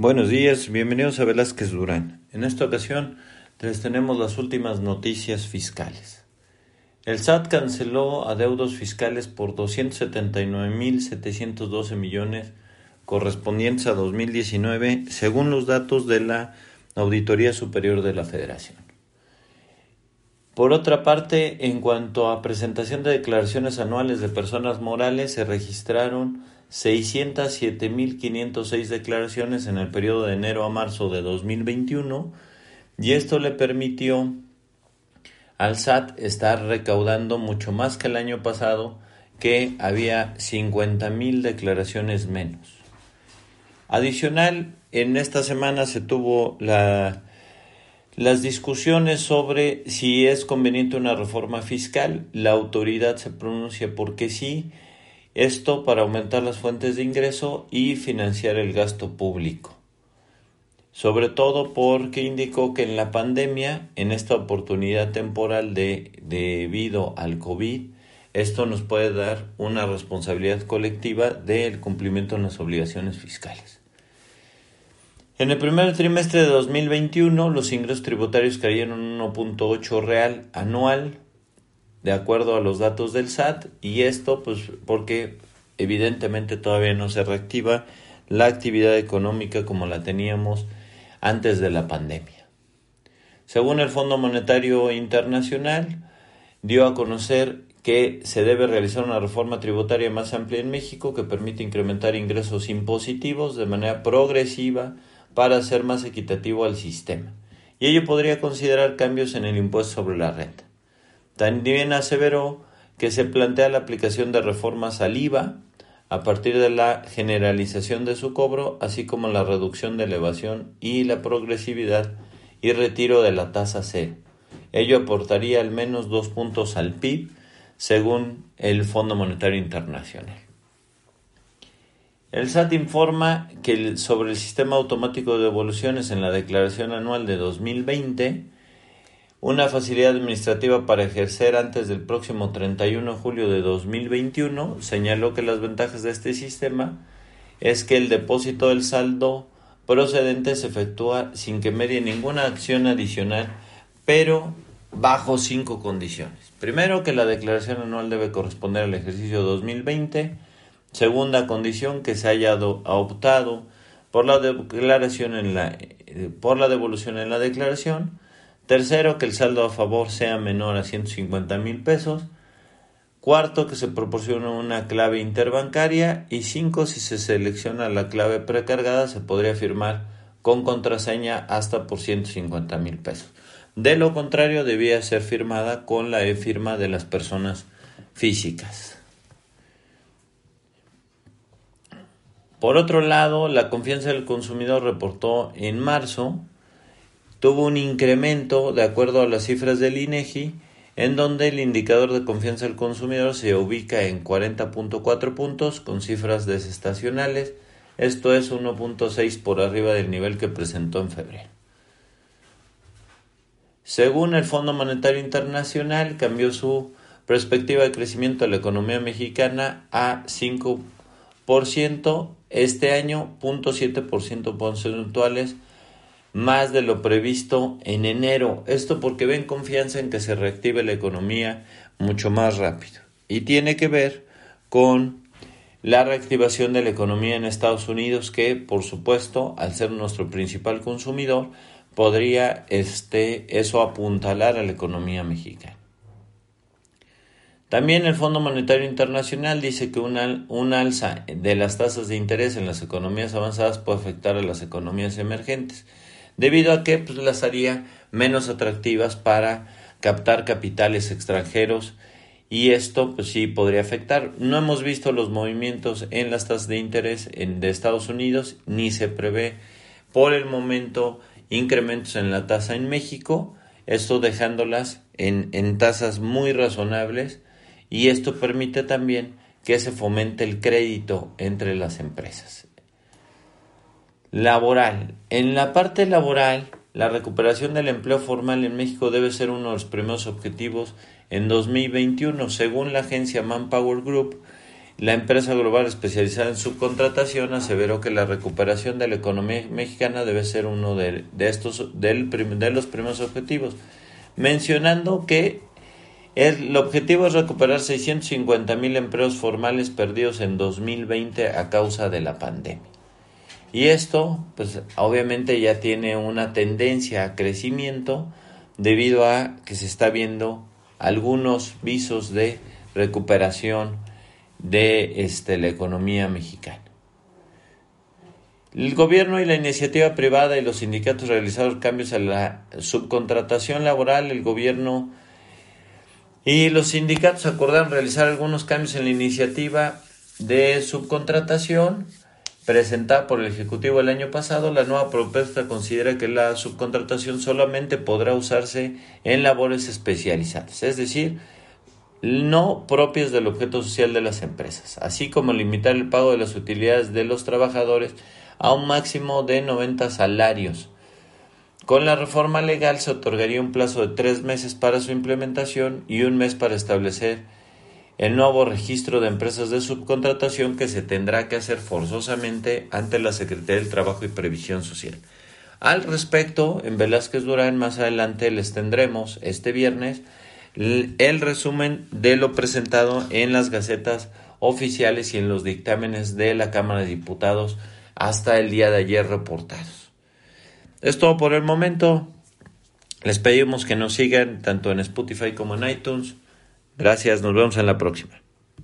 Buenos días, bienvenidos a Velázquez Durán. En esta ocasión les tenemos las últimas noticias fiscales. El SAT canceló adeudos fiscales por 279.712 millones correspondientes a 2019, según los datos de la Auditoría Superior de la Federación. Por otra parte, en cuanto a presentación de declaraciones anuales de personas morales, se registraron 607.506 declaraciones en el periodo de enero a marzo de 2021 y esto le permitió al SAT estar recaudando mucho más que el año pasado que había 50.000 declaraciones menos. Adicional, en esta semana se tuvo la, las discusiones sobre si es conveniente una reforma fiscal. La autoridad se pronuncia porque sí esto para aumentar las fuentes de ingreso y financiar el gasto público. Sobre todo porque indicó que en la pandemia, en esta oportunidad temporal de, debido al COVID, esto nos puede dar una responsabilidad colectiva del cumplimiento de las obligaciones fiscales. En el primer trimestre de 2021, los ingresos tributarios cayeron 1.8 real anual de acuerdo a los datos del SAT y esto pues porque evidentemente todavía no se reactiva la actividad económica como la teníamos antes de la pandemia. Según el Fondo Monetario Internacional, dio a conocer que se debe realizar una reforma tributaria más amplia en México que permite incrementar ingresos impositivos de manera progresiva para hacer más equitativo al sistema. Y ello podría considerar cambios en el impuesto sobre la renta. También aseveró que se plantea la aplicación de reformas al IVA a partir de la generalización de su cobro, así como la reducción de elevación y la progresividad y retiro de la tasa C. Ello aportaría al menos dos puntos al PIB, según el Fondo Monetario Internacional. El SAT informa que sobre el sistema automático de devoluciones en la declaración anual de 2020 una facilidad administrativa para ejercer antes del próximo 31 de julio de 2021, señaló que las ventajas de este sistema es que el depósito del saldo procedente se efectúa sin que medie ninguna acción adicional, pero bajo cinco condiciones. Primero, que la declaración anual debe corresponder al ejercicio 2020. Segunda condición, que se haya optado por la declaración en la, eh, por la devolución en la declaración. Tercero, que el saldo a favor sea menor a 150 mil pesos. Cuarto, que se proporcione una clave interbancaria. Y cinco, si se selecciona la clave precargada, se podría firmar con contraseña hasta por 150 mil pesos. De lo contrario, debía ser firmada con la e-firma de las personas físicas. Por otro lado, la confianza del consumidor reportó en marzo tuvo un incremento de acuerdo a las cifras del INEGI, en donde el indicador de confianza del consumidor se ubica en 40.4 puntos con cifras desestacionales, esto es 1.6 por arriba del nivel que presentó en febrero. Según el Fondo Monetario Internacional, cambió su perspectiva de crecimiento de la economía mexicana a 5% este año, 0.7% porcentuales más de lo previsto en enero. Esto porque ven confianza en que se reactive la economía mucho más rápido. Y tiene que ver con la reactivación de la economía en Estados Unidos que, por supuesto, al ser nuestro principal consumidor, podría este, eso apuntalar a la economía mexicana. También el Fondo Monetario Internacional dice que una, un alza de las tasas de interés en las economías avanzadas puede afectar a las economías emergentes debido a que pues, las haría menos atractivas para captar capitales extranjeros y esto pues sí podría afectar. No hemos visto los movimientos en las tasas de interés en, de Estados Unidos ni se prevé por el momento incrementos en la tasa en México, esto dejándolas en, en tasas muy razonables y esto permite también que se fomente el crédito entre las empresas. Laboral. En la parte laboral, la recuperación del empleo formal en México debe ser uno de los primeros objetivos en 2021. Según la agencia Manpower Group, la empresa global especializada en subcontratación aseveró que la recuperación de la economía mexicana debe ser uno de, estos del, de los primeros objetivos, mencionando que el, objetivo es recuperar 650 mil empleos formales perdidos en 2020 a causa de la pandemia. Y esto, pues obviamente ya tiene una tendencia a crecimiento debido a que se está viendo algunos visos de recuperación de este, la economía mexicana. El gobierno y la iniciativa privada y los sindicatos realizaron cambios a la subcontratación laboral. El gobierno y los sindicatos acordaron realizar algunos cambios en la iniciativa de subcontratación presentada por el Ejecutivo el año pasado. La nueva propuesta considera que la subcontratación solamente podrá usarse en labores especializadas, es decir, no propias del objeto social de las empresas, así como limitar el pago de las utilidades de los trabajadores a un máximo de 90 salarios. Con la reforma legal se otorgaría un plazo de tres meses para su implementación y un mes para establecer el nuevo registro de empresas de subcontratación que se tendrá que hacer forzosamente ante la Secretaría del Trabajo y Previsión Social. Al respecto, en Velázquez Durán más adelante les tendremos este viernes el resumen de lo presentado en las gacetas oficiales y en los dictámenes de la Cámara de Diputados hasta el día de ayer reportados. Es todo por el momento. Les pedimos que nos sigan tanto en Spotify como en iTunes. Gracias, nos vemos en la próxima.